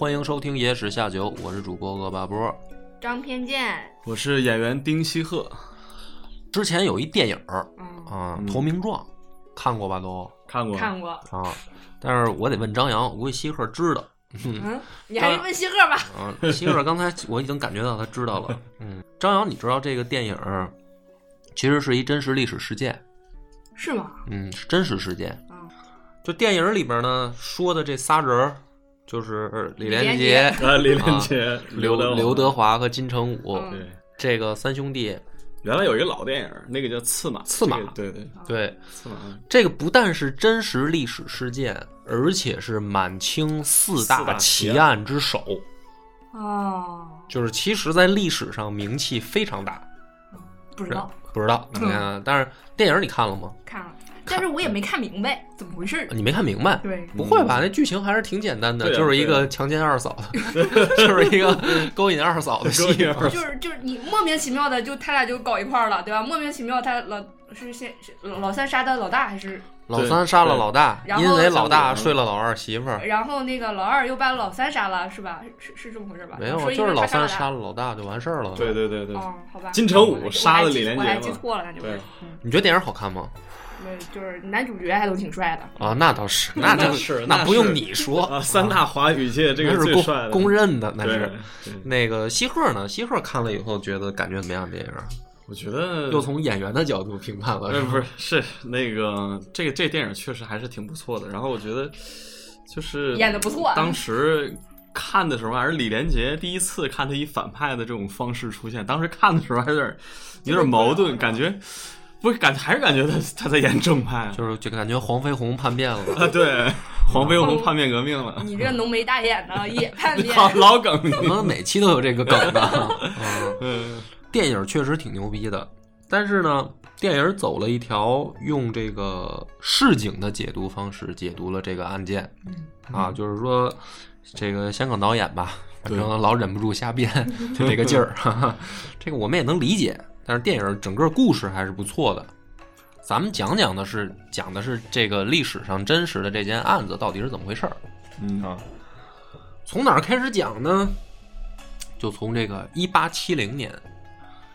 欢迎收听《野史下酒》，我是主播恶霸波。张偏见，我是演员丁西鹤，之前有一电影儿嗯，啊，嗯《投名状》，看过吧都看过看过，啊，但是我得问张扬，我估计西鹤知道。嗯，你还是问西鹤吧。嗯，西鹤刚才我已经感觉到他知道了。嗯，张扬，你知道这个电影儿其实是一真实历史事件，是吗？嗯，是真实事件。嗯就电影里边呢说的这仨人儿，就是李连连杰、啊，李连杰、刘德刘德华和金城武这个三兄弟。原来有一个老电影，那个叫《刺马》，刺马对对，对，刺马，这个不但是真实历史事件，而且是满清四四大奇案之首。哦，就是其实，在历史上名气非常大。不知道，不知道，你看，但是电影你看了吗？看了，但是我也没看明白怎么回事儿。你没看明白？对，不会吧？那剧情还是挺简单的，就是一个强奸二嫂的，就是一个勾引二嫂的戏就是就是你莫名其妙的就他俩就搞一块儿了，对吧？莫名其妙他老是先是老三杀的老大还是？老三杀了老大，然后因为老大睡了老二媳妇儿。然后那个老二又把老三杀了，是吧？是是这么回事吧？没有，就是老三杀了了老大就完事儿了。对对对对。，哦，好吧。金城武杀了李连杰我还记错了，那就是对。嗯，你觉得电影好看吗？那就是男主角还都挺帅的。啊，那倒是，那倒是那不用你说啊，三大华语界这个是公公认的，那是。那个西鹤呢？西鹤看了以后觉得感觉怎么样？电影我觉得又从演员的角度评判了，呃不是是是那个这个这电影确实还是挺不错的。然后我觉得就是演的不错啊当时看的时候还是李连杰第一次看他以反派的这种方式出现，当时看的时候还有点有点矛盾，感觉不是感还是感觉他他在演正派。就是就感觉黄飞鸿叛变了。啊，对，黄飞鸿叛变革命了，你这浓眉大眼的也叛变，好 老梗，怎么每期都有这个梗呢？嗯，嗯。电影确实挺牛逼的，但是呢，电影走了一条用这个市井的解读方式解读了这个案件，啊，就是说这个香港导演吧，反正老忍不住瞎编，就这个劲儿，哈哈，这个我们也能理解。但是电影整个故事还是不错的。咱们讲讲的是讲的是这个历史上真实的这件案子到底是怎么回事儿。嗯啊，从哪儿开始讲呢？就从这个一八七零年，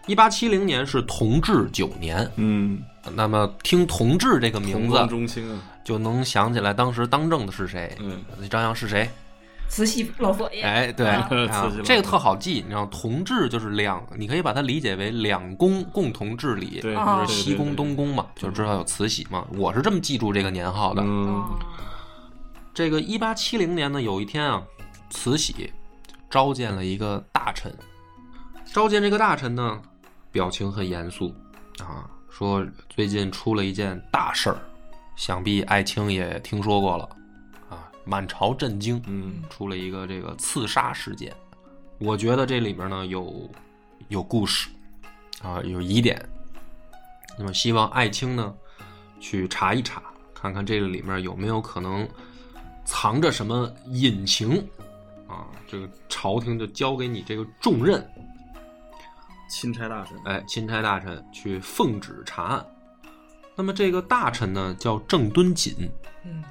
一八七零年是同治九年。嗯，那么听同治这个名字，中兴啊，就能想起来当时当政的是谁。嗯，张扬是谁？慈禧老佛爷。哎，对，这个特好记，你知道，同治就是两，你可以把它理解为两宫共同治理，就是西宫、东宫嘛，就知道有慈禧嘛。我是这么记住这个年号的。这个一八七零年呢，有一天啊，慈禧召见了一个大臣，召见这个大臣呢，表情很严肃啊，说最近出了一件大事儿，想必爱卿也听说过了啊，满朝震惊，嗯出了一个这个刺杀事件。我觉得这里边呢有有故事啊，有疑点。那么希望爱卿呢去查一查，看看这个里面有没有可能藏着什么隐情啊？这个朝廷就交给你这个重任，钦差大臣，哎，钦差大臣去奉旨查案。那么这个大臣呢叫郑敦锦，嗯，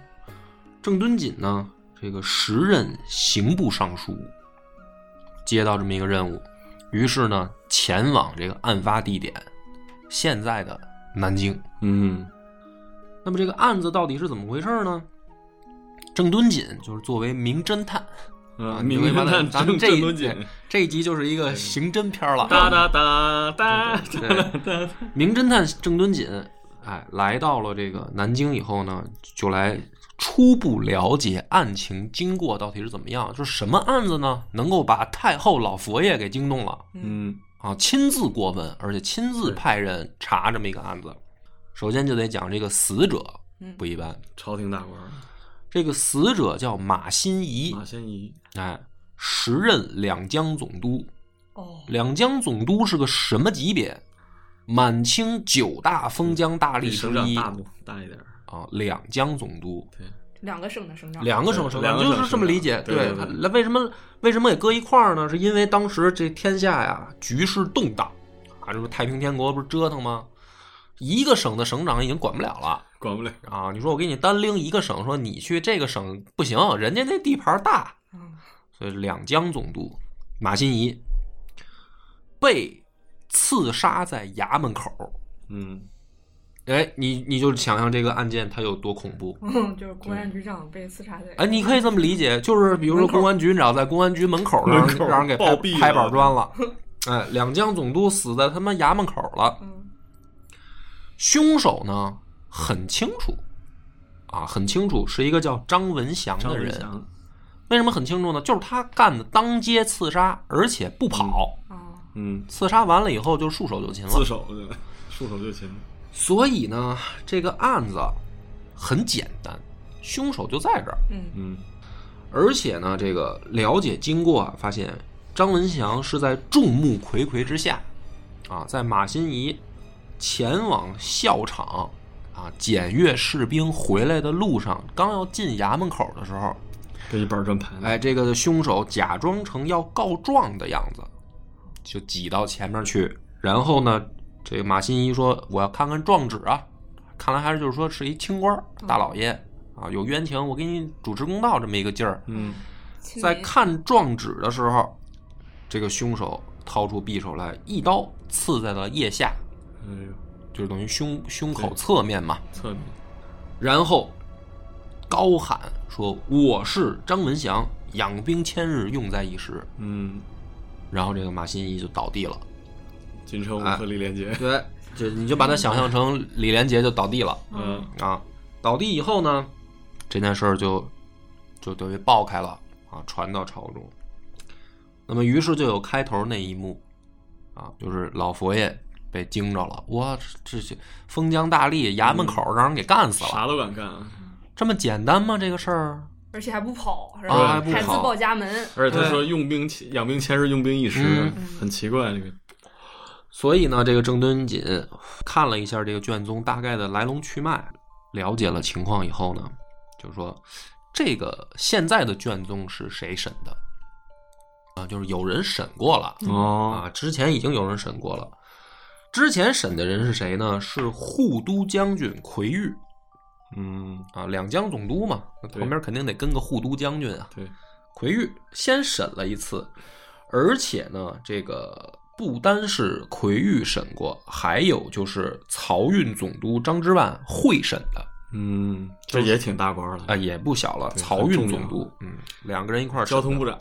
郑敦锦呢，这个时任刑部尚书，接到这么一个任务，于是呢，前往这个案发地点，现在的南京。嗯那么这个案子到底是怎么回事呢？郑敦锦就是作为名侦探，啊，名侦探咱们这这一集就是一个刑侦片了。哒哒哒哒对对名侦探郑敦锦，哎，来到了这个南京以后呢，就来初步了解案情经过到底是怎么样，就是什么案子呢？能够把太后老佛爷给惊动了。嗯。啊，亲自过问，而且亲自派人查这么一个案子。首先就得讲这个死者嗯。不一般，朝廷大官这个死者叫马新贻，马新仪，哎，时任两江总督。哦，两江总督是个什么级别？满清九大封疆大吏之一。省长大大一点儿，啊，两江总督，对两个省的省长，两个省省两长，就是这么理解。对那为什么为什么也搁一块儿呢？是因为当时这天下呀局势动荡啊，这不太平天国不是折腾吗？一个省的省长已经管不了了 管不了。啊！你说我给你单拎一个省，说你去这个省不行，人家那地盘大，嗯所以两江总督马新贻被刺杀在衙门口。嗯，哎，你你就想象这个案件它有多恐怖。嗯，就是公安局长被刺杀的，哎，你可以这么理解，就是比如说公安局长在公安局门口让让人给拍拍板砖了，哎，两江总督死在他妈衙门口了。嗯，凶手呢很清楚，啊，很清楚是一个叫张文祥的人。为什么很清楚呢？就是他干的当街刺杀，而且不跑，啊，嗯，刺杀完了以后就束手就擒了自。首对，束手就擒。所以呢，这个案子很简单，凶手就在这儿。嗯嗯而且呢，这个了解经过啊，发现张文祥是在众目睽睽之下，啊，在马新贻前往校场啊检阅士兵回来的路上，刚要进衙门口的时候，这一板砖盘，哎，这个凶手假装成要告状的样子，就挤到前面去，然后呢，这个马新贻说：“我要看看状纸啊。”看来还是就是说是一清官大老爷啊，有冤情，我给你主持公道这么一个劲儿。嗯，在看状纸的时候，这个凶手掏出匕首来，一刀刺在了腋下，哎呦，就是等于胸胸口侧面嘛。侧面，然后高喊说：“我是张文祥，养兵千日，用在一时。嗯，”然后这个马新贻就倒地了。金城武哎和李连杰，对，就你就把他想象成李连杰就倒地了嗯啊。倒地以后呢，这件事儿就就等于爆开了啊，传到朝中。那么于是就有开头那一幕啊，就是老佛爷被惊着了，哇，这些封疆大吏衙门口让人给干死了，啥都敢干，这么简单吗？这个事儿？而且还不跑，是啊吧？还自报家门，而且他说用兵千养兵千日，用兵一时嗯，很奇怪这个，所以呢，这个郑敦锦看了一下这个卷宗大概的来龙去脉，了解了情况以后呢，就是说这个现在的卷宗是谁审的啊？就是有人审过了哦，啊，之前已经有人审过了。之前审的人是谁呢？是护都将军奎玉嗯，啊，两江总督嘛，那旁边肯定得跟个护都将军啊。对，奎玉先审了一次，而且呢，这个不单是奎玉审过，还有就是漕运总督张之万会审的。嗯，这也挺大官了啊、，也不小了。漕运总督，嗯，两个人一块儿交通部长，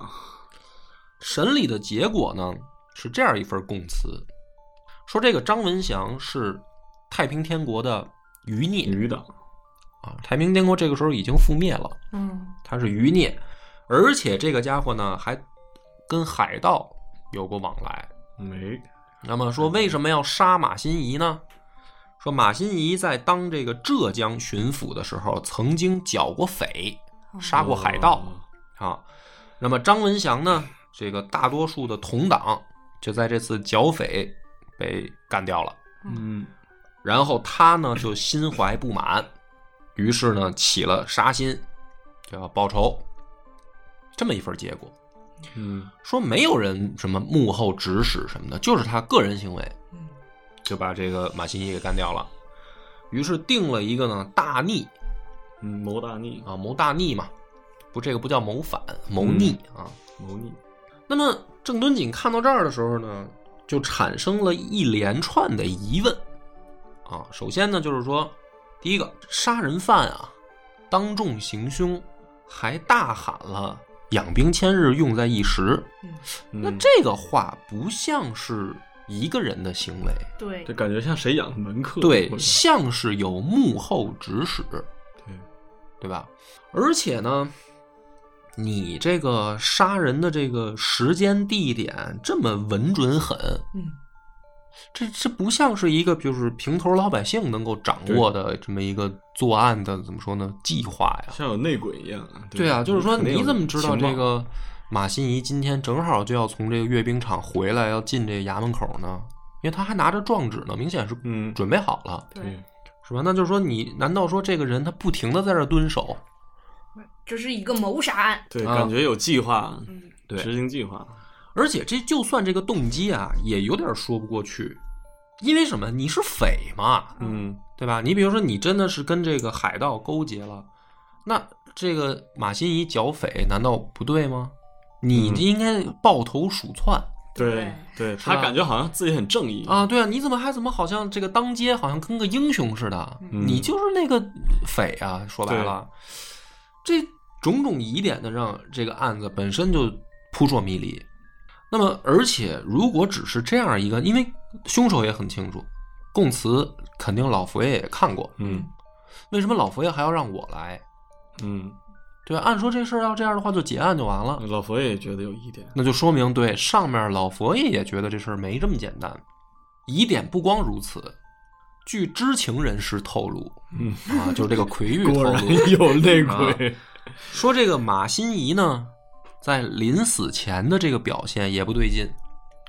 审理的结果呢是这样一份供词，说这个张文祥是太平天国的余孽。余党，啊，太平天国这个时候已经覆灭了。嗯。他是余孽，而且这个家伙呢还跟海盗有过往来。没，那么说为什么要杀马新贻呢？说马新贻在当这个浙江巡抚的时候，曾经剿过匪，杀过海盗哦啊。那么张文祥呢，这个大多数的同党就在这次剿匪被干掉了。嗯，然后他呢就心怀不满，于是呢起了杀心，就要报仇，这么一份结果。嗯，说没有人什么幕后指使什么的，就是他个人行为，嗯就把这个马新贻给干掉了。于是定了一个呢大逆嗯，谋大逆，啊，谋大逆嘛，不，这个不叫谋反，谋逆啊。谋逆，那么郑敦锦看到这儿的时候呢，就产生了一连串的疑问啊。首先呢，就是说，第一个杀人犯啊，当众行凶，还大喊了“养兵千日，用在一时”，那嗯。这个话不像是一个人的行为，对。这感觉像谁养的门客？对像是有幕后指使，对，对吧？而且呢，你这个杀人的这个时间地点这么稳准狠，嗯这这不像是一个就是平头老百姓能够掌握的这么一个作案的怎么说呢计划呀？像有内鬼一样啊。对啊，就是说你怎么知道这？个马新贻今天正好就要从这个阅兵场回来，要进这个衙门口呢？因为他还拿着状纸呢，明显是嗯，准备好了，对，是吧？那就是说你，难道说这个人他不停的在这儿蹲守？这是一个谋杀案。对，啊感觉有计划，嗯，对执行计划，而且这就算这个动机啊，也有点说不过去，因为什么？你是匪嘛，嗯对吧？你比如说，你真的是跟这个海盗勾结了，那这个马新贻剿匪难道不对吗？你嗯应该抱头鼠窜、对对，他感觉好像自己很正义，啊！对啊，你怎么还怎么好像这个当街好像跟个英雄似的？嗯你就是那个匪啊！说白了，这种种疑点呢，让这个案子本身就扑朔迷离。那么，而且如果只是这样一个，因为凶手也很清楚，供词肯定老佛爷也看过，嗯。为什么老佛爷还要让我来？嗯，对吧？按说这事儿要这样的话，就结案就完了，老佛爷也觉得有疑点，那就说明对上面老佛爷也觉得这事儿没这么简单。疑点不光如此，据知情人士透露嗯，啊，就是这个奎玉 透露。有内鬼，说，这个马新贻呢，在临死前的这个表现也不对劲。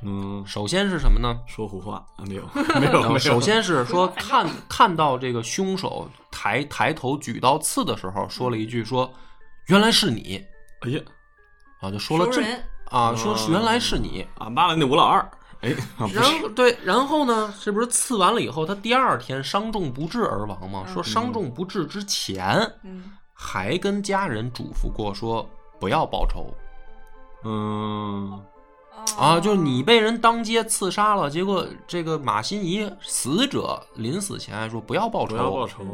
嗯，首先是什么呢？说胡话啊没有没 有没有，首先是说看看到这个凶手抬抬头举刀刺的时候，说了一句说：“原来是你哎呀啊！”就说了这啊，说是原来是你。啊，骂了那吴老二，哎，然，后对，然后呢，这不是刺完了以后，他第二天伤重不治而亡吗？说伤重不治之前，嗯，还跟家人嘱咐过说不要报仇嗯。啊，就是你被人当街刺杀了，结果这个马新贻死者临死前还说不要报仇，不要报仇，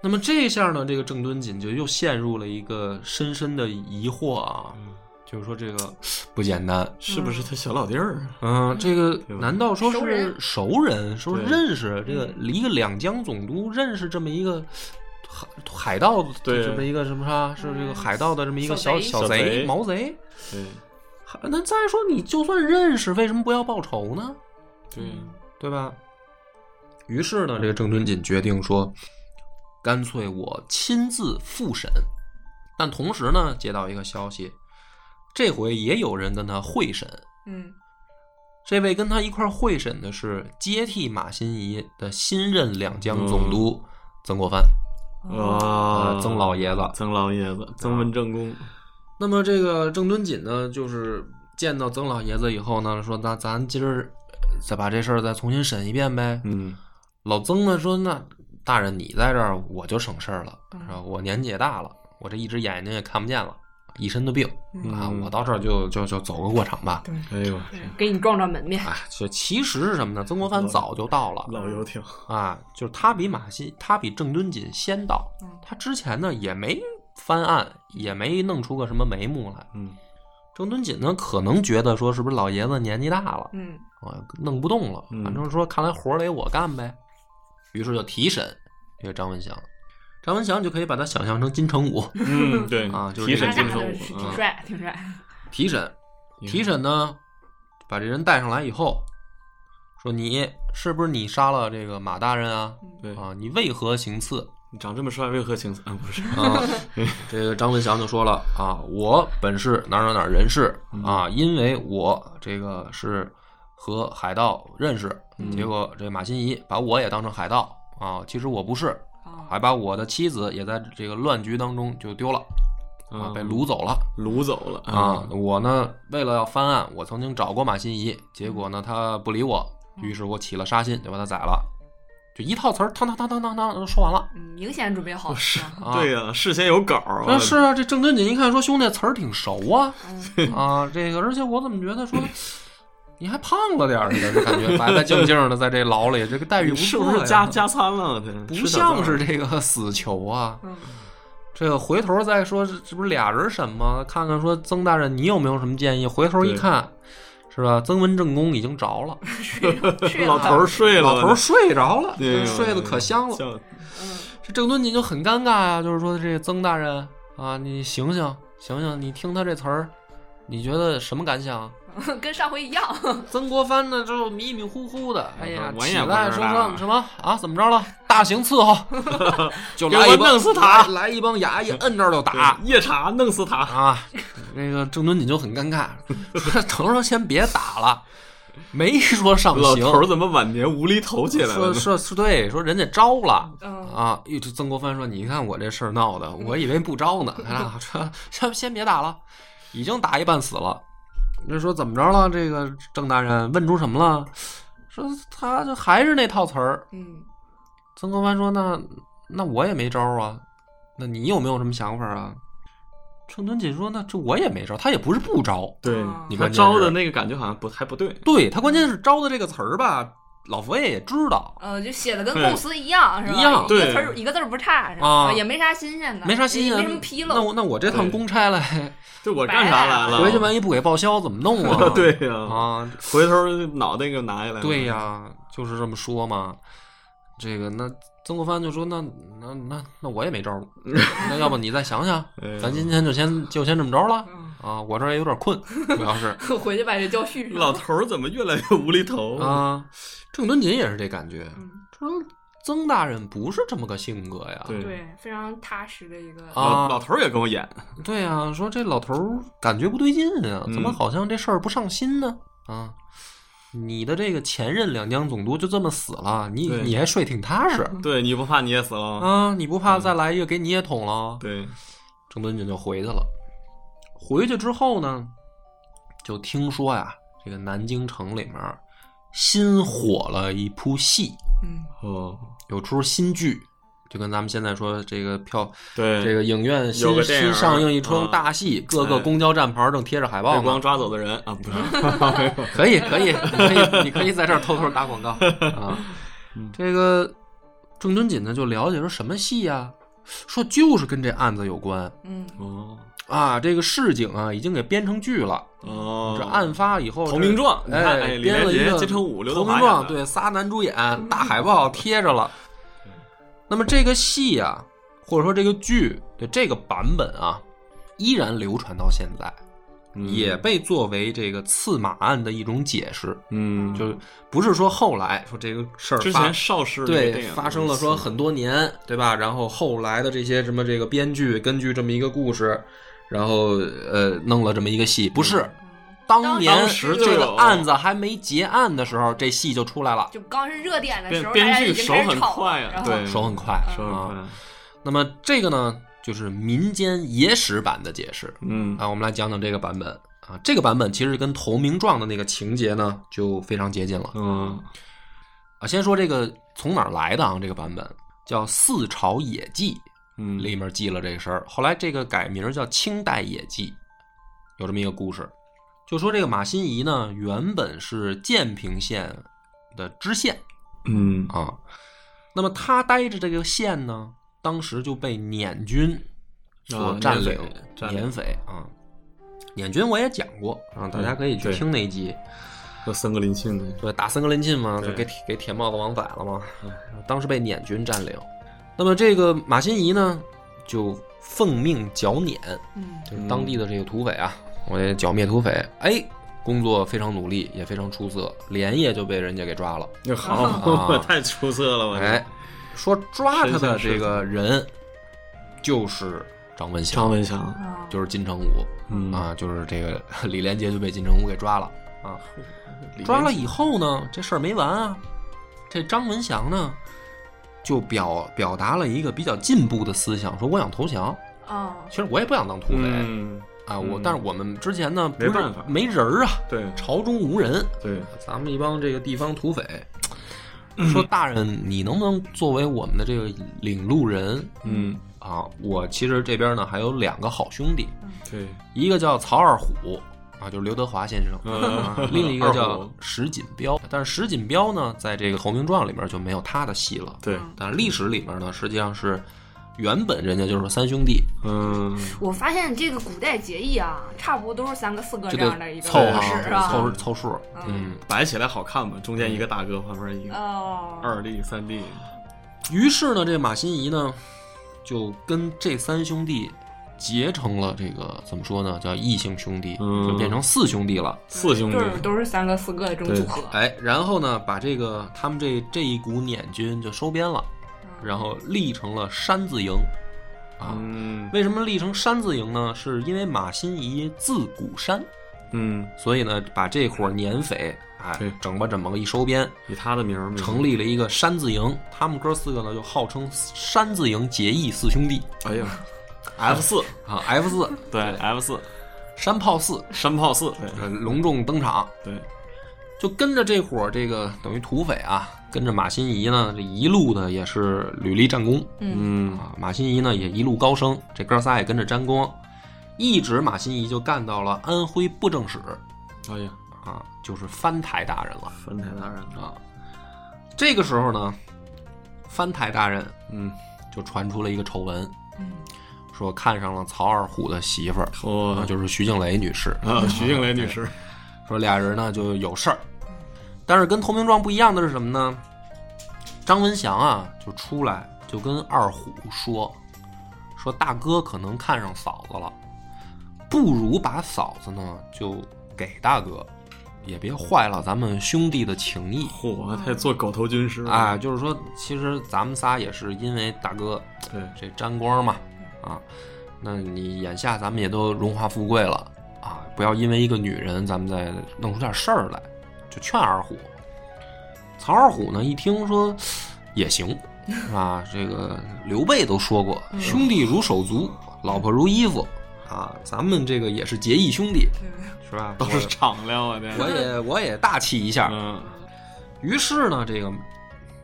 那么这下呢，这个郑敦锦就又陷入了一个深深的疑惑啊，嗯。就是说这个不简单，是不是他小老弟儿啊？嗯，这个难道说是熟人。熟人，说认识这个离个两江总督认识这么一个海海盗，对这么一个什么啥？是这个海盗的这么一个小小贼小小贼贼毛贼。对那再说你就算认识，为什么不要报仇呢？对，对吧？于是呢，这个郑敦锦决定说，干脆我亲自复审。但同时呢，接到一个消息，这回也有人跟他会审。嗯这位跟他一块会审的是接替马新贻的新任两江总督曾国藩。啊，曾老爷子曾老爷子，曾文正公，那么这个郑敦锦呢，就是见到曾老爷子以后呢，说那咱今儿再把这事儿再重新审一遍呗。嗯老曾呢说：“那大人你在这儿，我就省事儿了，嗯是吧？我年纪也大了，我这一只眼睛也看不见了，一身的病啊，嗯我到这儿就就就走个过场吧。对，哎呦，给你壮壮门面。哎，这其实是什么呢？曾国藩早就到了老游艇，啊，就是他比马新，他比郑敦锦先到嗯。他之前呢也没翻案，也没弄出个什么眉目来。嗯郑敦锦呢可能觉得说是不是老爷子年纪大了嗯啊，弄不动了，嗯反正说看来活得我干呗。于是就提审这个张文祥。张文祥就可以把他想象成金城武，嗯，对啊就是金城武 挺啊，帅，挺帅。提审，提审呢，把这人带上来以后，说你是不是你杀了这个马大人啊？对，啊，你为何行刺？你长这么帅，为何行刺？啊，不是，啊，这个张文祥就说了啊，我本是哪儿哪儿哪儿人士啊，因为我这个是和海盗认识，结果这马新贻把我也当成海盗啊，其实我不是，啊还把我的妻子也在这个乱局当中就丢了啊，被掳走了。掳走了啊，我呢，为了要翻案，我曾经找过马新怡，结果呢，他不理我，于是我起了杀心，就把他宰了。就一套词儿，当当当当当当，说完了。嗯，明显准备好了。是啊对呀，事先有稿儿啊，是啊，这郑敦锦一看说兄弟词儿挺熟啊，嗯啊，这个而且我怎么觉得说你还胖了点儿似的，就感觉白白净净的在这牢里，这个待遇不是不是加加餐了？不像是这个死囚啊。嗯这个回头再说，这这不是俩人审吗？看看说曾大人你有没有什么建议？回头一看，是吧？曾文正公已经着 了。老头儿睡了，老头儿睡着了，对睡得可香了。这郑敦锦就很尴尬呀、就是说这曾大人啊，你醒醒醒醒，你听他这词儿，你觉得什么感想？跟上回一样。曾国藩呢，就迷迷糊糊的，哎呀，我也不起来说说什么啊？怎么着了？大刑伺候，就来一帮弄死他来来一帮衙役摁这儿就打夜叉弄死他。啊！那个郑敦锦就很尴尬，说：“等说先别打了，没说上刑。”老头儿怎么晚年无厘头起来了说呢？说是对，说人家招了。嗯啊！哟，这曾国藩说：“你看我这事儿闹的，我以为不招呢。啊，这先先别打了，已经打一半死了。那说怎么着了？这个郑大人问出什么了？说他就还是那套词儿。嗯曾国藩说：“那那我也没招啊，那你有没有什么想法啊？”郑敦锦说：“那这我也没招，他也不是不招。对你看招的那个感觉好像不还不对。对他关键是招的这个词儿吧，老佛爷也知道，嗯，就写的跟对构思一样，是吧？一样一个对词儿一个字儿不差，是吧？啊也没啥新鲜的，没啥新鲜，也没什么纰那。我那我这趟公差来，就我干啥来了？回去万一不给报销怎么弄啊？对呀，啊，回头脑袋给我拿下来。对呀，就是这么说嘛。这个那曾国藩就说：“那那那那我也没招儿，那要不你再想想，哎咱今天就先就先这么着了嗯啊！我这儿也有点困，主要是 回去把这觉续上。老头儿怎么越来越无厘头？啊。郑敦锦也是这感觉，嗯，说曾大人不是这么个性格呀。对对，非常踏实的一个。啊老老头儿也跟我演，对呀、说这老头儿感觉不对劲啊，嗯怎么好像这事儿不上心呢？啊，你的这个前任两江总督就这么死了，你你还睡挺踏实 对，你不怕你也死了？啊？你不怕再来一个给你也捅了？对，郑敦锦就回去了。回去之后呢，就听说呀，这个南京城里面新火了一出戏，嗯，哦，有出新剧，就跟咱们现在说这个票，对，这个影院新个新上映一出啊大戏，各个哎公交站牌正贴着海报呢被光。抓走的人啊，不是，可以，可以，你可以，你可以在这儿偷偷打广告 啊。这个郑敦锦呢，就了解说什么戏呀、说就是跟这案子有关嗯，哦啊。这个市井啊，已经给编成剧了。哦，这案发以后，投名状，你看，哎，编了一个金城武、刘德投名状，华对，仨男主演，大海报贴着了。那么这个戏啊，或者说这个剧的这个版本啊，依然流传到现在。嗯也被作为这个刺马案的一种解释，嗯，就是不是说后来说这个事儿发之前邵氏那个对发生了说很多年，对吧？然后后来的这些什么这个编剧根据这么一个故事，然后呃弄了这么一个戏，不是。当年当时就这个有案子还没结案的时候，这戏就出来了，就刚是热点的时候，编剧手很快呀然后对手很快手很快啊。那么这个呢，就是民间野史版的解释嗯啊。我们来讲讲这个版本啊。这个版本其实跟投名状的那个情节呢，就非常接近了。嗯啊，先说这个从哪儿来的啊？这个版本叫《四朝野记》，嗯，里面记了这个事儿。后来这个改名叫《清代野记》，有这么一个故事，就说这个马新贻呢，原本是建平县的知县嗯啊，那么他待着这个县呢，当时就被捻军所啊占领捻匪，啊。捻军我也讲过啊，大家可以去听那一集。和森格林沁的，对，打森格林沁嘛，就给给铁帽子王宰了嘛。当时被捻军占领。那么这个马新贻呢，就奉命剿捻，嗯就是当地的这个土匪啊，我得剿灭土匪。哎，工作非常努力，也非常出色，连夜就被人家给抓了。那 好啊，太出色了，我哎，说抓他的这个人就是张文祥，张文祥，啊，就是金城武嗯啊，就是这个 李连杰就被金城武给抓了啊。抓了以后呢，这事儿没完啊。这张文祥呢，就表表达了一个比较进步的思想，说我想投降。啊，其实我也不想当土匪、嗯，啊，我嗯但是我们之前呢，不是没办法没人儿啊，对朝中无人，对，咱们一帮这个地方土匪。说大人，你能不能作为我们的这个领路人嗯啊？我其实这边呢还有两个好兄弟，对，一个叫曹二虎啊，就是刘德华先生，另一个叫石锦标。但是石锦标呢，在这个投名状里面就没有他的戏了。对，但是历史里面呢，实际上是原本人家就是三兄弟，嗯，我发现这个古代结义啊，差不多都是三个四个这样的一个凑模合式是吧？凑凑数。嗯，摆起来好看嘛，中间一个大哥，旁边一个哦，二弟、三弟，于是呢，这马新贻呢，就跟这三兄弟结成了这个怎么说呢，叫异姓兄弟，嗯就变成四兄弟了。四兄弟都，是都是三个四个的这种组合。哎，然后呢，把这个他们这这一股捻军就收编了。然后立成了山字营啊。嗯为什么立成山字营呢？是因为马新贻字古山，嗯，所以呢，把这伙年匪哎对整吧整吧一收编，以他的名儿成。立了一个山字营。他们哥四个呢，就号称山字营结义四兄弟哎呀，F 四 啊，F 四 对 F 四山炮四山炮四对呃隆重登场，对，就跟着这伙这个等于土匪啊，跟着马新贻呢，这一路的也是屡立战功嗯啊。马新贻呢也一路高升，这哥仨也跟着沾光，一直马新贻就干到了安徽布政使哎呀，啊，就是藩台大人了藩台大人啊。这个时候呢，藩台大人嗯，就传出了一个丑闻，嗯说看上了曹二虎的媳妇儿，哦啊，就是徐静蕾女士。啊，徐静蕾女士，说俩人呢就有事儿，但是跟投名状不一样的是什么呢？张文祥啊就出来就跟二虎说，说大哥可能看上嫂子了，不如把嫂子呢就给大哥，也别坏了咱们兄弟的情谊。嚯，他也做狗头军师啊，，就是说，其实咱们仨也是因为大哥对，这沾光嘛，啊，那你眼下咱们也都荣华富贵了啊，不要因为一个女人，咱们再弄出点事儿来，就劝二虎。曹二虎呢，一听说也行，是吧？这个刘备都说过，兄弟如手足，老婆如衣服啊，咱们这个也是结义兄弟，是吧？都是敞亮啊，这我也我也大气一下，嗯于是呢，这个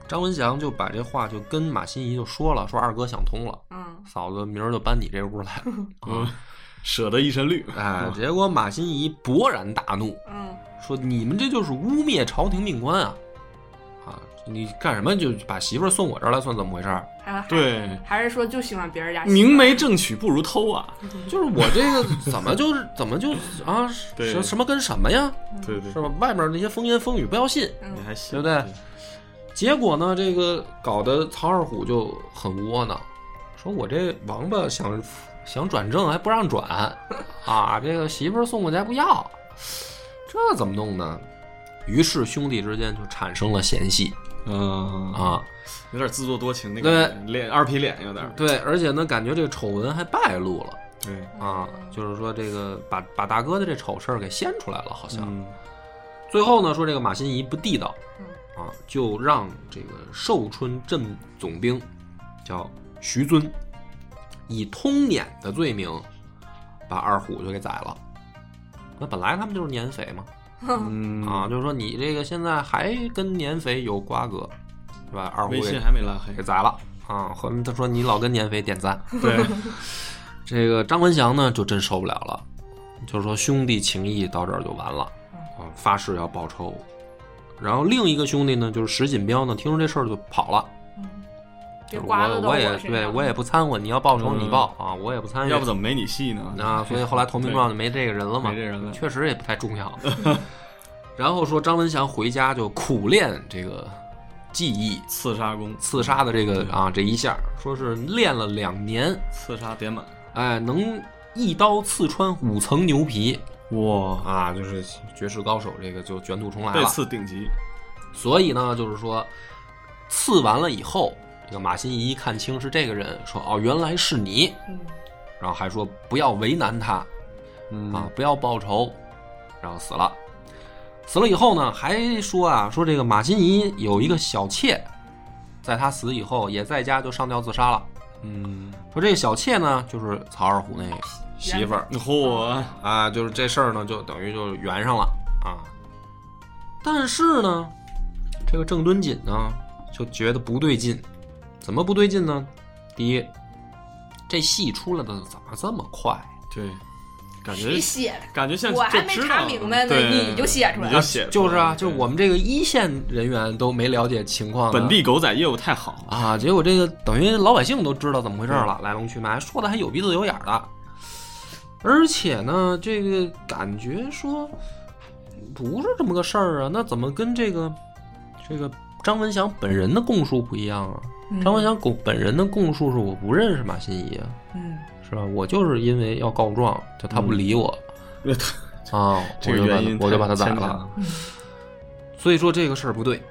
张文祥就把这话就跟马新贻就说了，说二哥想通了，嗯嫂子明儿就搬你这屋来了。嗯，舍得一身绿，哎，结果马新贻勃然大怒，嗯说你们这就是污蔑朝廷命官啊！啊，你干什么就把媳妇儿送我这儿来，算怎么回事儿？对，还是说就喜欢别人家明媒正娶不如偷啊，就是我这个怎么就是怎么就啊 对什什么跟什么呀，对对是，吧？外面那些风言风语不要信。嗯你还信对不对？结果呢，这个搞得曹二虎就很窝囊，说我这王八想想转正还不让转 啊，这个媳妇儿送过去还不要，这怎么弄呢？于是兄弟之间就产生了嫌隙。嗯，啊，有点自作多情那个脸二皮脸有点，对，而且呢，感觉这个丑闻还败露了。对，啊，就是说这个把把大哥的这丑事儿给掀出来了，好像。嗯。最后呢，说这个马新贻不地道嗯，啊，就让这个寿春镇总兵叫徐尊，以通撵的罪名把二虎就给宰了。那本来他们就是年匪嘛，嗯啊，就是说你这个现在还跟年匪有瓜葛，是吧？微信还没拉黑给，宰了啊！和他说你老跟年匪点赞，对，这个张文祥呢就真受不了了，就是说兄弟情谊到这儿就完了，啊，发誓要报仇。然后另一个兄弟呢，就是石锦彪呢，听说这事儿就跑了，就是别刮到我我也对我也不掺和，你要报仇嗯你报啊，我也不参与。要不怎么没你戏呢？啊？所以后来投名状就没这个人了嘛，没这人了确实也不太重要。然后说张文祥回家就苦练这个技艺，刺杀功，刺杀的这个啊这一下，说是练了两年，刺杀点满，哎，能一刀刺穿五层牛皮哇，啊，就是绝世高手，这个就卷土重来被了。刺顶级，所以呢，就是说刺完了以后，这个马新贻一看清是这个人，说哦，原来是你，嗯然后还说不要为难他嗯啊，不要报仇，然后死了。死了以后呢，还说啊，说这个马新贻有一个小妾，在他死以后也在家就上吊自杀了。嗯，说这个小妾呢，就是曹二虎那媳妇儿嚯，啊，就是这事儿呢，就等于就圆上了啊。但是呢，这个郑敦锦呢就觉得不对劲，怎么不对劲呢？第一，这戏出来的怎么这么快？对，感觉谁写的？感觉像我还没查明白呢你就写出来了你就写就是啊，就我们这个一线人员都没了解情况呢，本地狗仔业务太好，啊，结果这个等于老百姓都知道怎么回事了，来龙去脉，说的还有鼻子有眼儿的，而且呢，这个感觉说不是这么个事儿啊，那怎么跟这个这个张文祥本人的供述不一样啊？张文祥供本人的供述是我不认识马新贻啊，嗯是吧？我就是因为要告状，就他不理我、啊，这个我就把原因我就把他宰了。所以说这个事儿不对，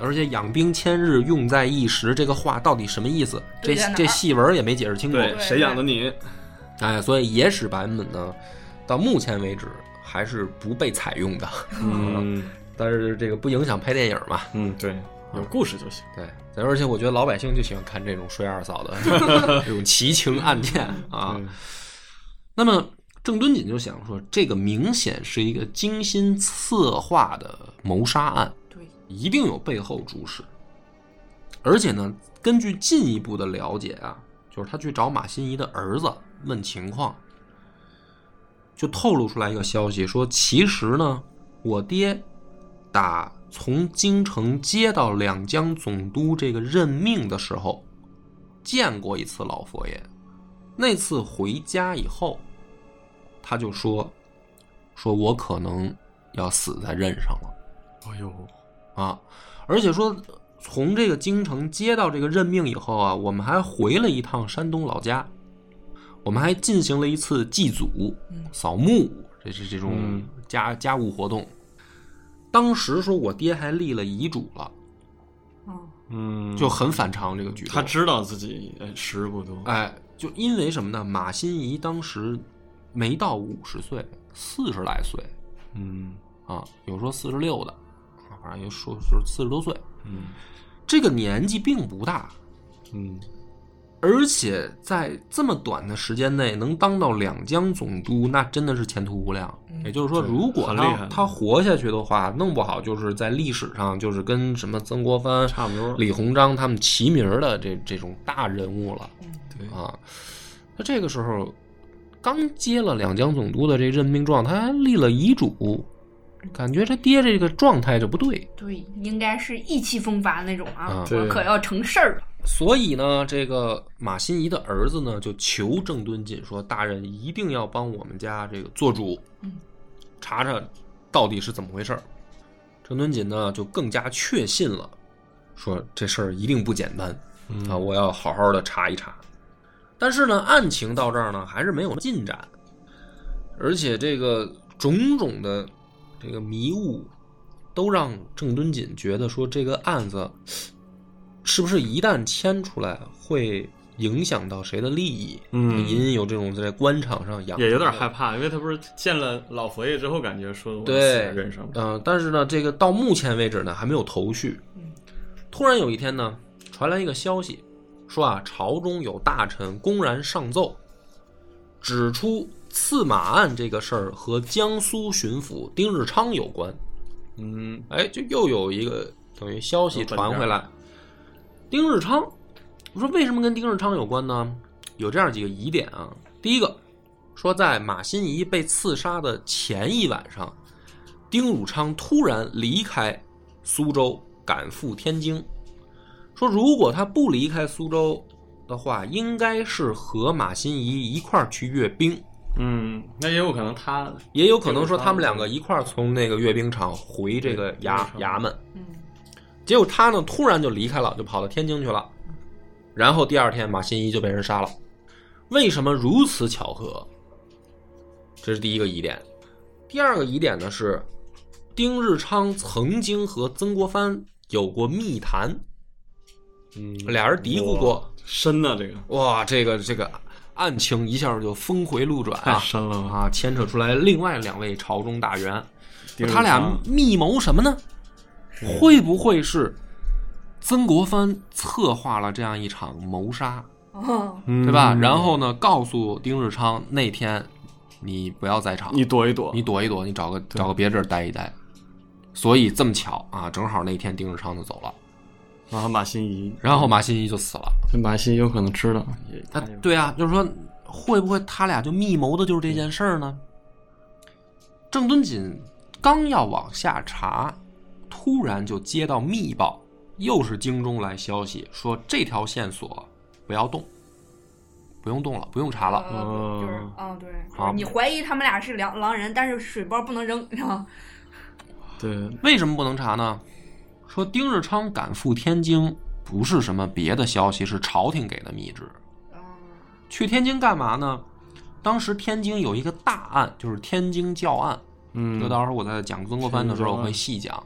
而且养兵千日，用在一时，这个话到底什么意思？这这戏文也没解释清楚。对，谁养的你？哎，所以野史版本呢，到目前为止还是不被采用的。嗯 但是这个不影响拍电影嘛。嗯，对，有故事就行。对，而且我觉得老百姓就喜欢看这种睡二嫂的 这种奇情案件啊。嗯那么郑敦锦就想说，这个明显是一个精心策划的谋杀案，对，一定有背后主使。而且呢，根据进一步的了解啊，就是他去找马新怡的儿子问情况，就透露出来一个消息，说其实呢，我爹打从京城接到两江总督这个任命的时候，见过一次老佛爷。那次回家以后，他就说：“说我可能要死在任上了哎呦，啊！而且说，从这个京城接到这个任命以后啊，我们还回了一趟山东老家，我们还进行了一次祭祖、扫墓，这是这种嗯家家务活动。当时说我爹还立了遗嘱了，嗯，嗯，就很反常这个举动。他知道自己呃时日不多。哎，就因为什么呢？马新贻当时没到五十岁，四十来岁。嗯。啊，有说四十六的，啊反正有说是四十多岁，嗯。这个年纪并不大，嗯而且在这么短的时间内能当到两江总督，那真的是前途无量。也就是说，如果他他活下去的话，弄不好就是在历史上就是跟什么曾国藩、差不多李鸿章他们齐名的这这种大人物了。对啊，那这个时候刚接了两江总督的这任命状，他还立了遗嘱，感觉他爹这个状态就不对。对，应该是意气风发那种啊啊，我可要成事儿了。所以呢，这个马新贻的儿子呢，就求郑敦锦说：“大人一定要帮我们家这个做主，嗯，查查到底是怎么回事儿。”郑敦锦呢，就更加确信了，说这事儿一定不简单嗯啊，我要好好的查一查。但是呢，案情到这儿呢，还是没有进展，而且这个种种的这个迷雾，都让郑敦锦觉得说这个案子是不是一旦牵出来会影响到谁的利益？嗯隐隐有这种在官场上养，也有点害。怕，因为他不是见了老佛爷之后，感觉说的对在任上了。嗯、但是呢，这个到目前为止呢，还没有头绪。突然有一天呢，传来一个消息，说啊，朝中有大臣公然上奏，指出刺马案这个事儿和江苏巡抚丁日昌有关。嗯哎，就又有一个等于消息传回来。丁日昌，我说为什么跟丁日昌有关呢？有这样几个疑点啊。第一个，说在马新贻被刺杀的前一晚上，丁汝昌突然离开苏州，赶赴天津。说如果他不离开苏州的话，应该是和马新贻一块儿去阅兵。嗯，那也有可能他也有可能说他们两个一块儿从那个阅兵场回这个衙衙门，嗯，结果他呢突然就离开了，就跑到天津去了。然后第二天马新贻就被人杀了，为什么如此巧合？这是第一个疑点。第二个疑点呢是，丁日昌曾经和曾国藩有过密谈，嗯俩人嘀咕过哇，深呐，这个哇，这个这个案情一下就峰回路转太啊深了？啊，牵扯出来另外两位朝中大员。他俩密谋什么呢？会不会是曾国藩策划了这样一场谋杀，哦，嗯对吧？然后呢，告诉丁日昌那天你不要在场，你躲一躲，你躲一躲，你找个找个别地儿待一待。所以这么巧啊，正好那天丁日昌就走了，然后马新贻，然后马新贻就死了。马新贻有可能知道，也啊他也，对啊，就是说会不会他俩就密谋的就是这件事儿呢？郑敦锦刚要往下查，突然就接到密报，又是京中来消息说这条线索不要动，不用动了，不用查了。呃，就是哦啊，对，好就是你怀疑他们俩是狼狼人，但是水包不能扔，然后对，为什么不能查呢？说丁日昌赶赴天津不是什么别的消息，是朝廷给的密旨。啊去天津干嘛呢？当时天津有一个大案，就是天津教案。嗯这到时候我在讲曾国藩的时候我会细讲。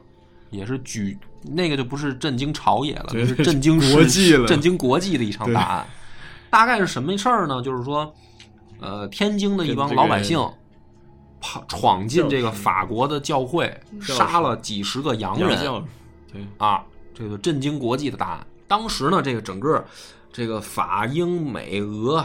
也是举那个就不是震惊朝野了，就是震惊世国际了震惊国际的一场大案。大概是什么事儿呢？就是说，呃，天津的一帮老百姓跑闯进这个法国的教会，杀了几十个洋人对，啊，这个震惊国际的大案。当时呢，这个整个这个法英美俄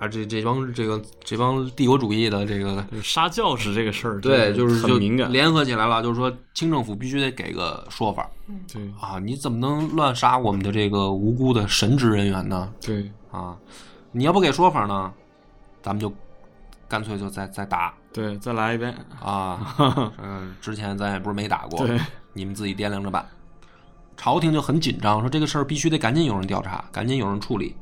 啊，这这帮这个这帮帝国主义的这个杀教士这个事儿，对，就是就很敏感。联合起来了，就是说清政府必须得给个说法对啊！你怎么能乱杀我们的这个无辜的神职人员呢？对啊，你要不给说法呢，咱们就干脆就再再打对，再来一遍。啊！嗯、之前咱也不是没打过，对，你们自己掂量着办。朝廷就很紧张，说这个事儿必须得赶紧有人调查，赶紧有人处理。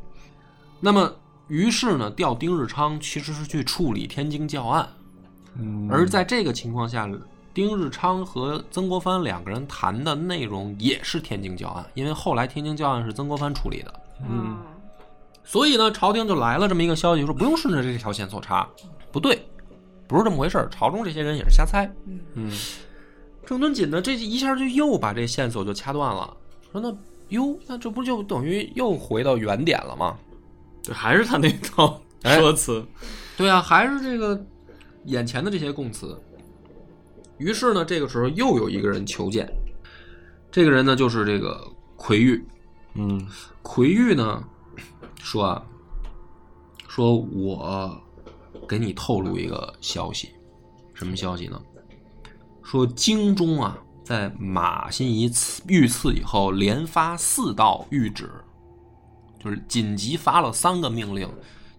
那么，于是呢，调丁日昌其实是去处理天津教案。嗯而在这个情况下，丁日昌和曾国藩两个人谈的内容也是天津教案，因为后来天津教案是曾国藩处理的，嗯，所以呢，朝廷就来了这么一个消息，说不用顺着这条线索查，不对，不是这么回事儿，朝中这些人也是瞎猜。嗯，郑敦锦呢，这一下就又把这线索就掐断了，说那哟，那这不就等于又回到原点了吗？对，还是他那套哎说辞。对啊，还是这个眼前的这些供词。于是呢，这个时候又有一个人求见，这个人呢就是这个奎玉。嗯奎玉呢说啊，说我给你透露一个消息，什么消息呢？说京中啊，在马新贻赐遇刺以后，连发四道谕旨，就是紧急发了三个命令，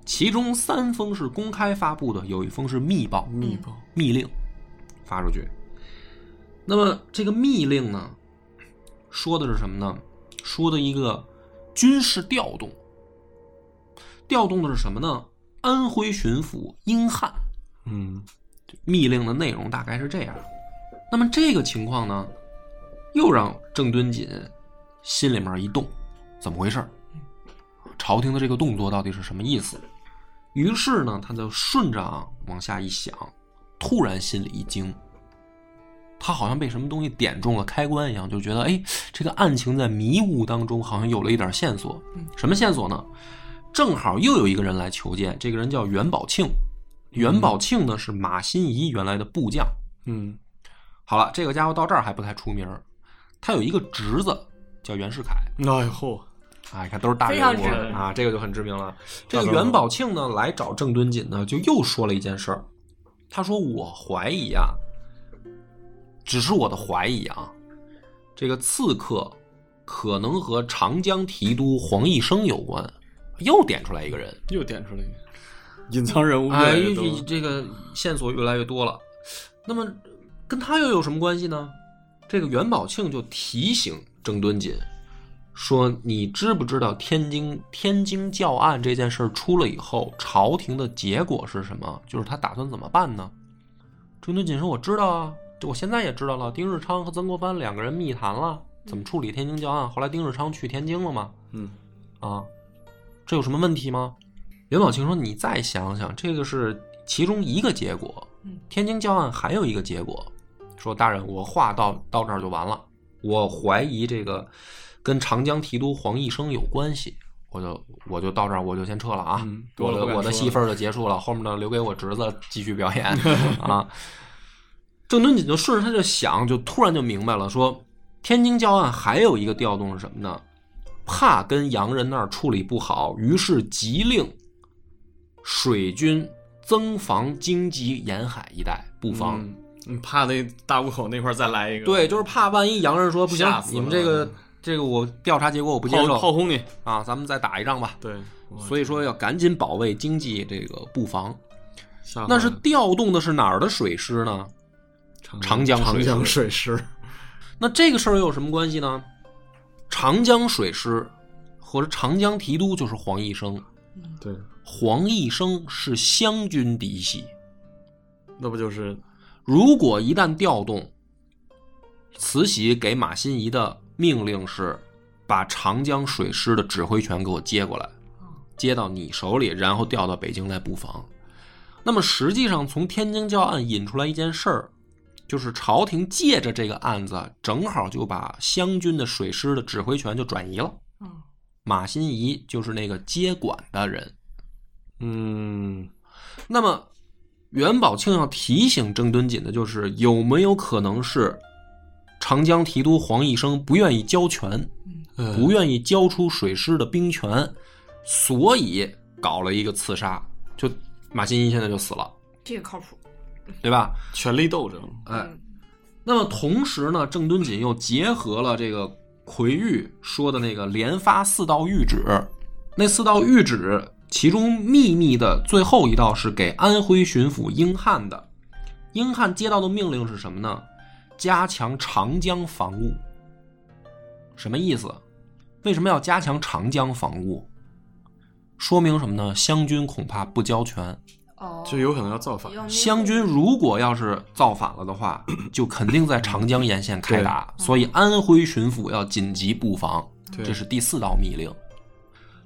其中三封是公开发布的，有一封是密报，密报。密令发出去。那么这个密令呢，说的是什么呢？说的一个军事调动，调动的是什么呢？安徽巡抚英汉。嗯密令的内容大概是这样。那么这个情况呢，又让郑敦锦心里面一动，怎么回事？朝廷的这个动作到底是什么意思？于是呢，他就顺着啊往下一想，突然心里一惊，他好像被什么东西点中了开关一样，就觉得哎，这个案情在迷雾当中好像有了一点线索。什么线索呢？正好又有一个人来求见，这个人叫袁宝庆。袁宝庆呢是马新贻原来的部将。嗯好了，这个家伙到这儿还不太出名儿，他有一个侄子叫袁世凯。哎呦，啊，你看都是大人物啊，这个就很知名了。这个袁宝庆呢来找郑敦锦呢，就又说了一件事儿。他说：“我怀疑啊，只是我的怀疑啊，这个刺客可能和长江提督黄义生有关。”又点出来一个人，又点出来一个隐藏人物越哎，这个线索越来越多了。那么跟他又有什么关系呢？这个袁宝庆就提醒郑敦锦说：“你知不知道天津天津教案这件事儿出了以后，朝廷的结果是什么？就是他打算怎么办呢？”郑敦锦说：“我知道啊，我现在也知道了。丁日昌和曾国藩两个人密谈了，怎么处理天津教案。后来丁日昌去天津了嘛，嗯啊，这有什么问题吗？袁宝庆说：“你再想想，这个是其中一个结果。嗯天津教案还有一个结果，说大人，我话到到这儿就完了。我怀疑这个跟长江提督黄义生有关系，我就我就到这儿，我就先撤了啊。我的我的戏份儿就结束了，后面的留给我侄子继续表演 啊。”郑敦锦就顺着他就想，就突然就明白了，说天津教案还有一个调动是什么呢？怕跟洋人那儿处理不好，于是急令水军增防京畿沿海一带布防。嗯嗯，怕那大沽口那块再来一个。对，就是怕万一洋人说不行你们这个这个我调查结果我不接受炮轰你。啊，咱们再打一仗吧。对，所以说要赶紧保卫经济这个布防。那是调动的是哪儿的水师呢？长长江水长江师水师。那这个事儿又有什么关系呢？长江水师和长江提督就是黄义生，对，黄义生是湘军嫡系，那不就是如果一旦调动，慈禧给马新贻的命令是把长江水师的指挥权给我接过来，接到你手里，然后调到北京来布防。那么实际上，从天津教案引出来一件事儿，就是朝廷借着这个案子，正好就把湘军的水师的指挥权就转移了。嗯马新贻就是那个接管的人。嗯，那么，元宝庆要提醒郑敦锦的就是，有没有可能是长江提督黄义生不愿意交权，呃不愿意交出水师的兵权，所以搞了一个刺杀，就马新贻现在就死了，这个靠谱。对吧？权力斗争，哎，嗯那么同时呢，郑敦锦又结合了这个奎玉说的那个连发四道谕旨，那四道谕旨其中秘密的最后一道是给安徽巡抚英汉的。英汉接到的命令是什么呢？加强长江防务。什么意思？为什么要加强长江防务？说明什么呢？湘军恐怕不交权。哦，就有可能要造反。湘军如果要是造反了的话，就肯定在长江沿线开打，所以安徽巡抚要紧急布防，对这是第四道密令。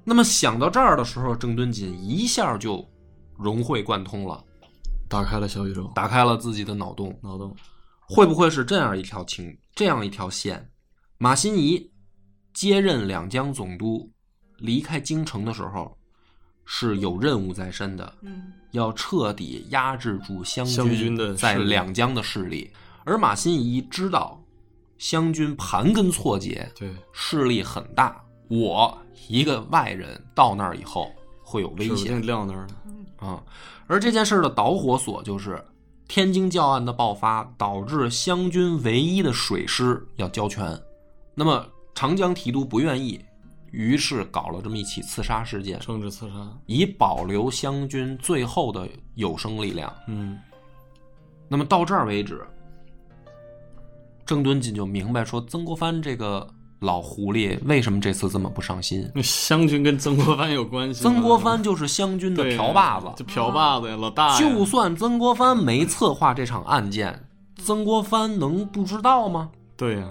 那么想到这儿的时候，郑敦锦一下就融会贯通了，打开了小宇宙，打开了自己的脑洞。脑洞。会不会是这样一条情，这样一条线？马新贻接任两江总督，离开京城的时候是有任务在身的，嗯要彻底压制住湘湘军的在两江的势力。而马新贻知道湘军盘根错节，对，势力很大，我一个外人到那儿以后会有危险定撂那儿了。啊。而这件事儿的导火索就是天津教案的爆发，导致湘军唯一的水师要交权。那么长江提督不愿意，于是搞了这么一起刺杀事件，政治刺杀。以保留湘军最后的有生力量。嗯，那么到这儿为止，郑敦锦就明白说，曾国藩这个老狐狸为什么这次这么不上心？那湘军跟曾国藩有关系。曾国藩就是湘军的对瓢把子，就瓢把子呀，老大。就算曾国藩没策划这场案件，曾国藩能不知道吗？对呀，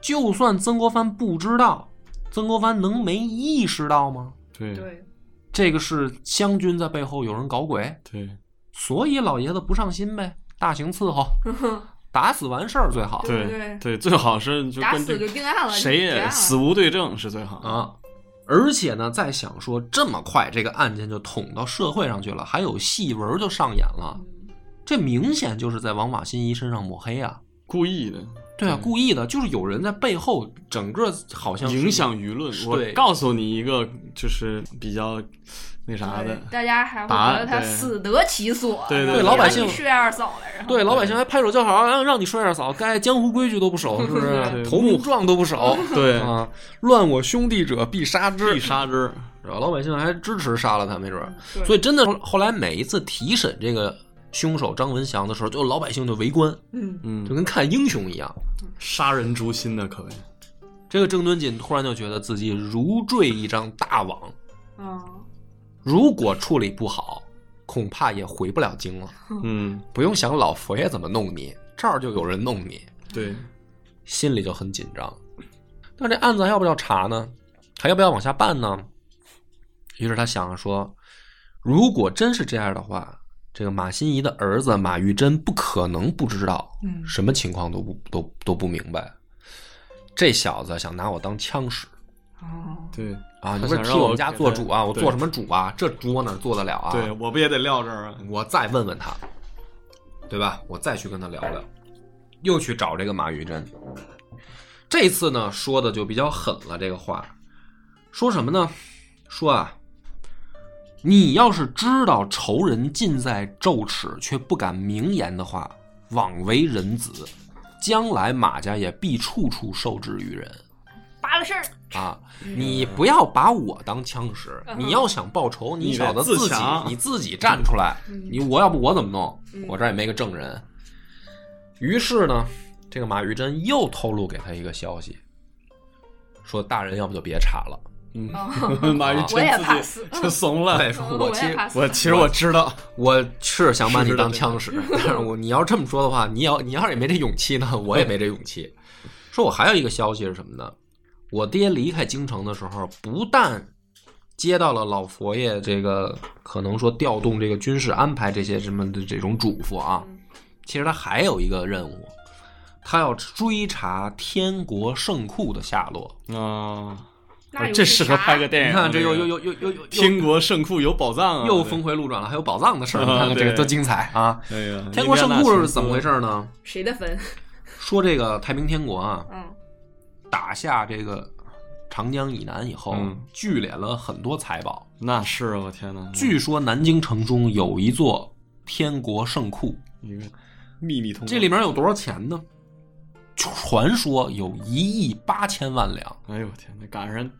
就算曾国藩不知道，曾国藩能没意识到吗？对对，这个是湘军在背后有人搞鬼，对，所以老爷子不上心呗，大刑伺候，打死完事儿最好对对对，最好是就打死跟这就定案了，谁也死无对证是最好。啊。而且呢，在想说这么快这个案件就捅到社会上去了，还有戏文就上演了，这明显就是在往马新贻身上抹黑啊！故意的对啊，故意的，就是有人在背后整个好像影响舆论。我告诉你一个，就是比较那啥的，大家还会觉得他死得其所，对对对老百姓睡二嫂来着，对老百姓还拍手叫好，让让你睡二嫂，该江湖规矩都不守，是不是？对头目状都不守，对啊，乱我兄弟者必杀之必，杀之。是吧？老百姓还支持杀了他，没准儿。所以真的后来每一次提审这个凶手张文祥的时候，就老百姓就围观，嗯嗯就，跟看英雄一样。杀人诛心的可谓。这个郑敦锦突然就觉得自己如坠一张大网，嗯如果处理不好，恐怕也回不了京了。嗯，不用想老佛爷怎么弄你，这儿就有人弄你，对，心里就很紧张。那这案子还要不要查呢？还要不要往下办呢？于是他想着说，如果真是这样的话，这个马新贻的儿子马玉珍不可能不知道，嗯什么情况都不都都不明白。这小子想拿我当枪使哦，对啊！你不是想替我们家做主啊？我做什么主啊？这主我哪做得了啊？对，我不也得撂这儿啊？我再问问他，对吧？我再去跟他聊聊，又去找这个马玉珍。这次呢，说的就比较狠了。这个话说什么呢？说啊，你要是知道仇人近在咫尺，却不敢明言的话，枉为人子，将来马家也必处处受制于人。扒了事儿，啊，你不要把我当枪使，嗯你要想报仇，你你得小子自己你自己站出来。嗯你我要不我怎么弄嗯？我这儿也没个证人。于是呢，这个马玉珍又透露给他一个消息，说大人要不就别查了。嗯，哦 马玉珍自怕死己 就怂了。对，说嗯我其实我其实我知道，我是想把你当枪使，但是我你要这么说的话，你要你要是也没这勇气呢，我也没这勇气。说我还有一个消息是什么呢？我爹离开京城的时候，不但接到了老佛爷这个可能说调动这个军事安排这些什么的这种嘱咐啊，其实他还有一个任务，他要追查天国圣库的下落。啊，这适合拍个电影。你看，这又又又又又又天国圣库有宝藏啊，又峰回路转了，还有宝藏的事儿，你啊看看这个多精彩啊！哎呀，天国圣库是怎么回事呢？谁的坟？说这个太平天国啊，嗯打下这个长江以南以后，嗯聚敛了很多财宝。那是啊，我天哪！据说南京城中有一座天国圣库，一个秘密通道，这里面有多少钱呢？传说有一亿八千万两。哎呦我天，那赶上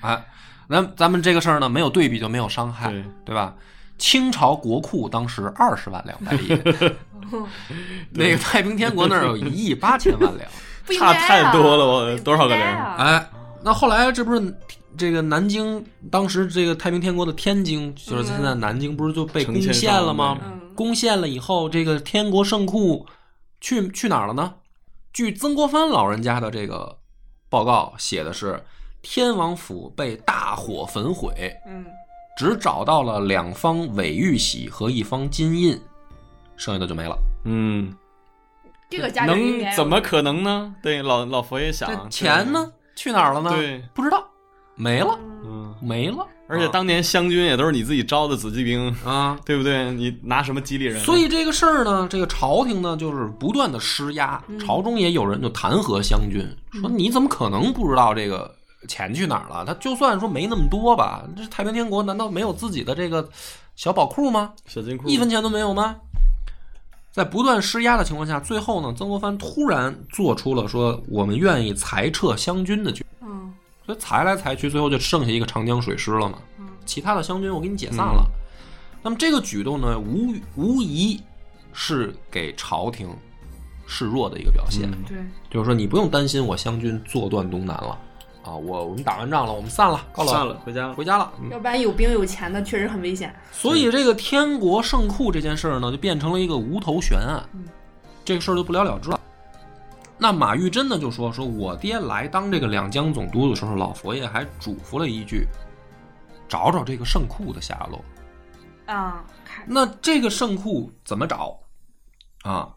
哎，那咱们这个事儿呢，没有对比就没有伤害，对对吧？清朝国库当时二十万两白银，那个太平天国那儿有一亿八千万两。差不应该啊太多了我多少个零哎，那后来这不是这个南京，当时这个太平天国的天津，就是现在南京，不是就被攻陷了吗？嗯攻陷了以后，这个天国圣库去去哪儿了呢？据曾国藩老人家的这个报告写的是，天王府被大火焚毁，嗯只找到了两方伪玉玺和一方金印，剩下的就没了。嗯，这个家能怎么可能呢？对，老老佛爷想钱？呢？去哪儿了呢？对，不知道，没了，嗯，没了。而且当年湘军也都是你自己招的子弟兵，啊，对不对？你拿什么激励人？所以这个事儿呢，这个朝廷呢，就是不断的施压，朝中也有人就弹劾湘军，说你怎么可能不知道这个钱去哪儿了？他就算说没那么多吧，这太平天国难道没有自己的这个小宝库吗？小金库一分钱都没有吗？在不断施压的情况下，最后呢，曾国藩突然做出了说我们愿意裁撤湘军的决定，嗯所以裁来裁去，最后就剩下一个长江水师了嘛。嗯其他的湘军我给你解散了。那么这个举动呢，无无疑是给朝廷示弱的一个表现，嗯对就是说你不用担心我湘军坐断东南了啊，我我们打完仗了，我们散了，告老散了，回家了。回家了。要不然有兵有钱的确实很危险。所以这个天国圣库这件事儿呢，就变成了一个无头悬案，嗯这个事儿就不了了之了。那马玉珍呢就说：“说我爹来当这个两江总督的时候，老佛爷还嘱咐了一句，找找这个圣库的下落。啊，那这个圣库怎么找啊？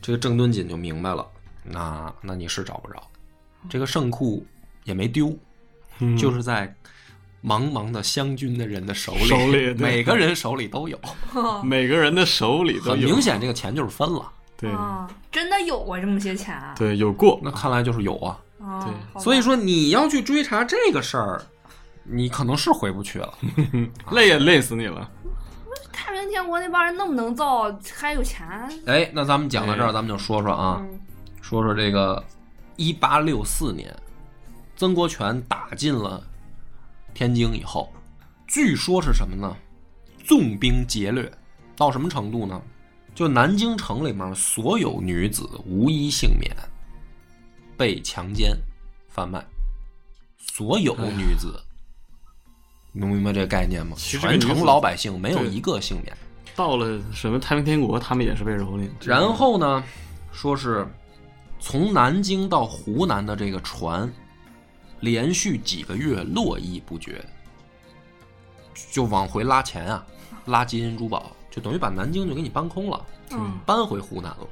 这个郑敦锦就明白了，那那你是找不着，这个圣库也没丢，嗯就是在茫茫的湘军的人的手里，手里每个人手里都有。每个人的手里都有，很明显，这个钱就是分了。对啊，真的有过这么些钱啊？对有过，那看来就是有啊。啊对所以说你要去追查这个事儿，你可能是回不去了。累也累死你了。太平天国那帮人那么能造，还有钱？哎，那咱们讲到这儿，哎咱们就说说啊，嗯说说这个一八六四年，曾国荃打进了天津以后，据说是什么呢？纵兵劫掠到什么程度呢？就南京城里面所有女子无一幸免，被强奸、贩卖，所有女子，能明白这个概念吗？全城老百姓没有一个幸免。到了什么太平天国，他们也是被蹂躏。然后呢，说是从南京到湖南的这个船，连续几个月络绎不绝，就往回拉钱啊，拉金银珠宝，就等于把南京就给你搬空了，嗯搬回湖南了。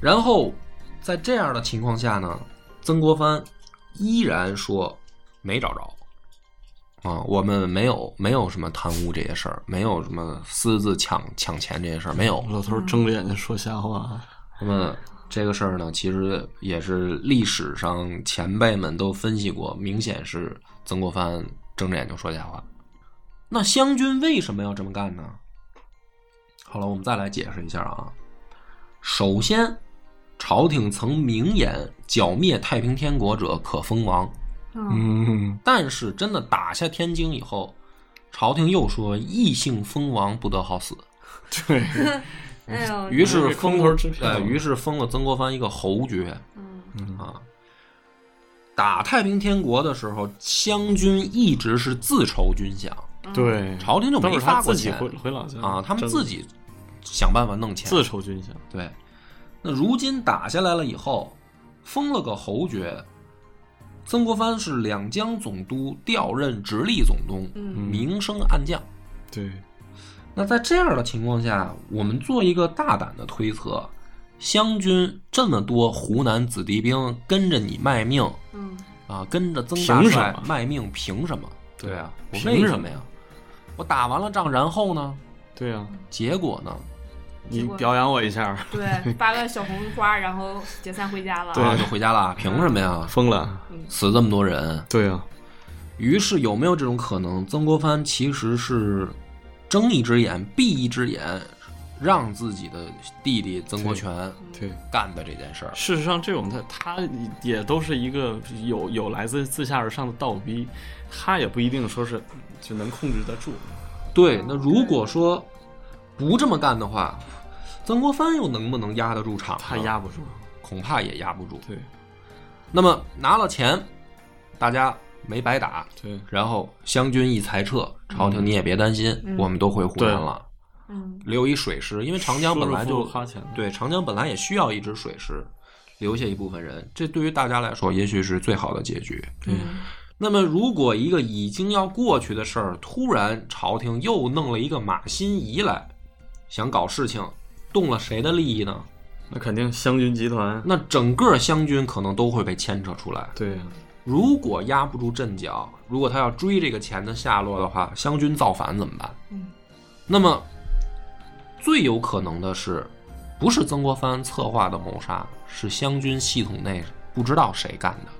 然后在这样的情况下呢，曾国藩依然说没找着。啊，我们没有没有什么贪污这些事儿，没有什么私自抢抢钱这些事儿，没有。老头睁着眼睛说瞎话，那么这个事儿呢，其实也是历史上前辈们都分析过，明显是曾国藩睁着眼睛说瞎话。那湘军为什么要这么干呢？好了，我们再来解释一下啊。首先，朝廷曾明言剿灭太平天国者可封王，嗯嗯，但是真的打下天津以后，朝廷又说异姓封王不得好死。对，哎呦，于是封头支票呃，于是封了曾国藩一个侯爵。嗯。啊。打太平天国的时候，湘军一直是自筹军饷对，朝廷就没都是他自己发过钱回回老家啊，他们自己想办法弄钱。自筹军饷，对，那如今打下来了以后，封了个侯爵，曾国藩是两江总督调任直隶总督，嗯。明升暗降。对，那在这样的情况下，我们做一个大胆的推测，湘军这么多湖南子弟兵跟着你卖命嗯，啊，跟着曾大凭什帅卖命，凭什么？对啊，我凭什么为什么呀？我打完了仗，然后呢？对啊、结果呢？你表扬我一下，对，发个小红花，然后解散回家了。对啊，就回家了，凭什么呀？疯了。死这么多人，对啊、于是有没有这种可能？曾国藩其实是睁一只眼闭一只眼，让自己的弟弟曾国荃对。干的这件事儿。事实上，这种他他也都是一个有 有来自自下而上的倒逼，他也不一定说是就能控制得住。对，那如果说不这么干的话，曾国藩又能不能压得住场呢？他压不住。恐怕也压不住。对那么拿了钱，大家没白打，对然后湘军一裁撤，朝廷你也别担心，嗯我们都回湖南了，嗯留一水师，因为长江本来就。对长江本来也需要一支水师，留下一部分人，这对于大家来说也许是最好的结局。嗯那么，如果一个已经要过去的事儿，突然朝廷又弄了一个马新贻来，想搞事情，动了谁的利益呢？那肯定湘军集团。那整个湘军可能都会被牵扯出来。对呀、如果压不住阵脚，如果他要追这个钱的下落的话，湘军造反怎么办？嗯，那么最有可能的是，不是曾国藩策划的谋杀，是湘军系统内不知道谁干的。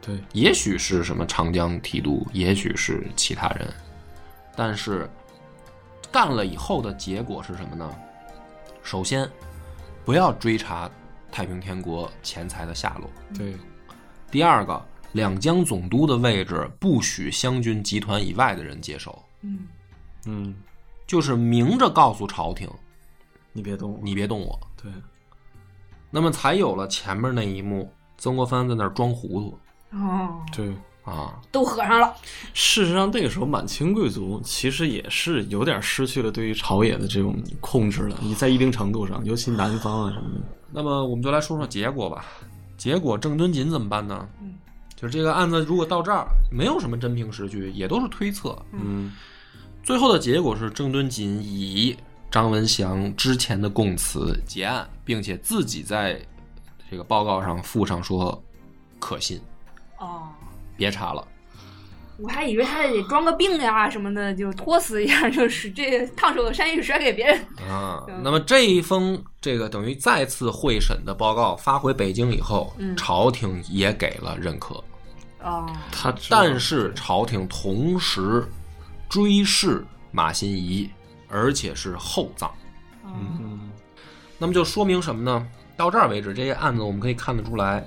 对也许是什么长江提督，也许是其他人，但是干了以后的结果是什么呢？首先，不要追查太平天国钱财的下落；对第二个，两江总督的位置不许湘军集团以外的人接手，嗯嗯，就是明着告诉朝廷，你别动我。你别动我。对那么才有了前面那一幕，曾国藩在那儿装糊涂哦，对，啊，都合上了。事实上那个时候满清贵族其实也是有点失去了对于朝野的这种控制了。你在一定程度上，尤其南方啊什么的。那么我们就来说说结果吧。结果郑敦锦怎么办呢？嗯，就是这个案子如果到这儿没有什么真凭实据，也都是推测。嗯最后的结果是郑敦锦以张文祥之前的供词结案，并且自己在这个报告上附上说可信，哦，别查了。我还以为他得装个病呀什么的，就托死一下，就是这烫手的山芋甩给别人。啊嗯，那么这一封这个等于再次会审的报告发回北京以后，嗯朝廷也给了认可，哦，他但是朝廷同时追谥马新贻，而且是厚葬。嗯嗯那么就说明什么呢？到这儿为止，这些案子我们可以看得出来，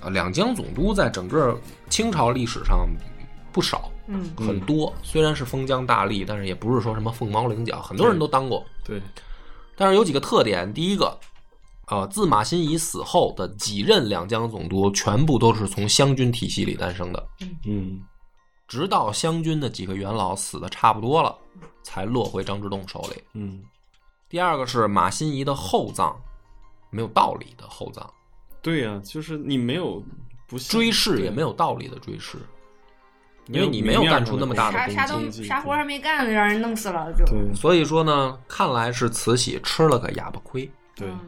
呃，两江总督在整个清朝历史上不少，嗯很多。虽然是封疆大吏，但是也不是说什么凤毛麟角，很多人都当过。对但是有几个特点，第一个，呃，自马新贻死后的几任两江总督，全部都是从湘军体系里诞生的，嗯直到湘军的几个元老死的差不多了，才落回张之洞手里。嗯第二个是马新贻的厚葬，没有道理的厚葬，对呀、就是你没有不追谥也没有道理的追谥，因为你没有干出那么大的啥啥都功绩。啥活还没干呢，让人弄死了就。所以说呢，看来是慈禧吃了个哑巴亏。对嗯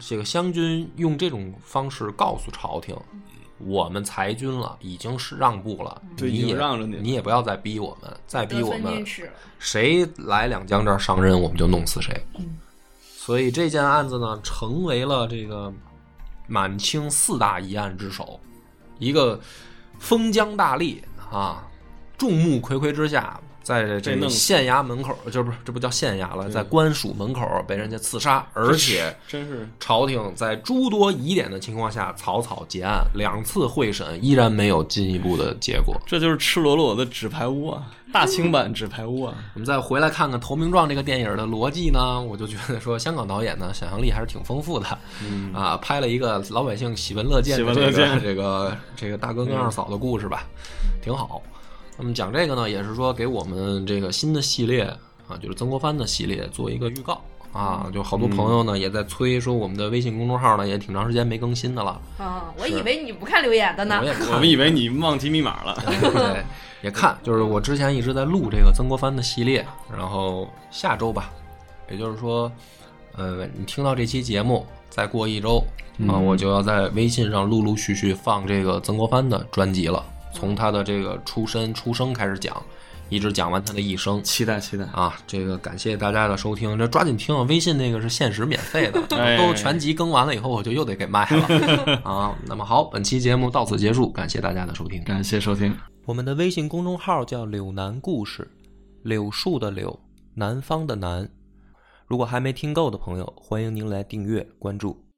这个湘军用这种方式告诉朝廷，我们裁军了，已经是让步了，你也让着你你也不要再逼我们，再逼我们。谁来两江这儿上任，我们就弄死谁。嗯所以这件案子呢，成为了这个满清四大疑案之首，一个封疆大吏啊，众目睽睽之下，在这县衙门口，这不是这不叫县衙了，在官署门口被人家刺杀，而且真是朝廷在诸多疑点的情况下草草结案，两次会审依然没有进一步的结果。这就是赤裸裸的纸牌屋啊，大清版纸牌屋啊。我们再回来看看《投名状》这个电影的逻辑呢，我就觉得说香港导演呢想象力还是挺丰富的，嗯啊，拍了一个老百姓喜闻乐见喜的这个闻乐见这个这个大哥跟二嫂的故事吧，挺好。那么讲这个呢，也是说给我们这个新的系列啊，就是曾国藩的系列做一个预告啊，就好多朋友呢也在催说我们的微信公众号呢也挺长时间没更新的了，啊，我以为你不看留言的呢我。也 看我们以为你忘记密码了。对，也看，就是我之前一直在录这个曾国藩的系列，然后下周吧，也就是说，呃，你听到这期节目，再过一周啊，嗯我就要在微信上陆陆续续放这个曾国藩的专辑了，从他的这个出身出生开始讲，一直讲完他的一生。期待期待。啊，这个感谢大家的收听，这抓紧听啊！微信那个是限时免费的，哎都全集更完了以后，我就又得给卖了 啊。那么好，本期节目到此结束，感谢大家的收听。感谢收听。我们的微信公众号叫“柳南故事”，柳树的柳，南方的南。如果还没听够的朋友，欢迎您来订阅关注。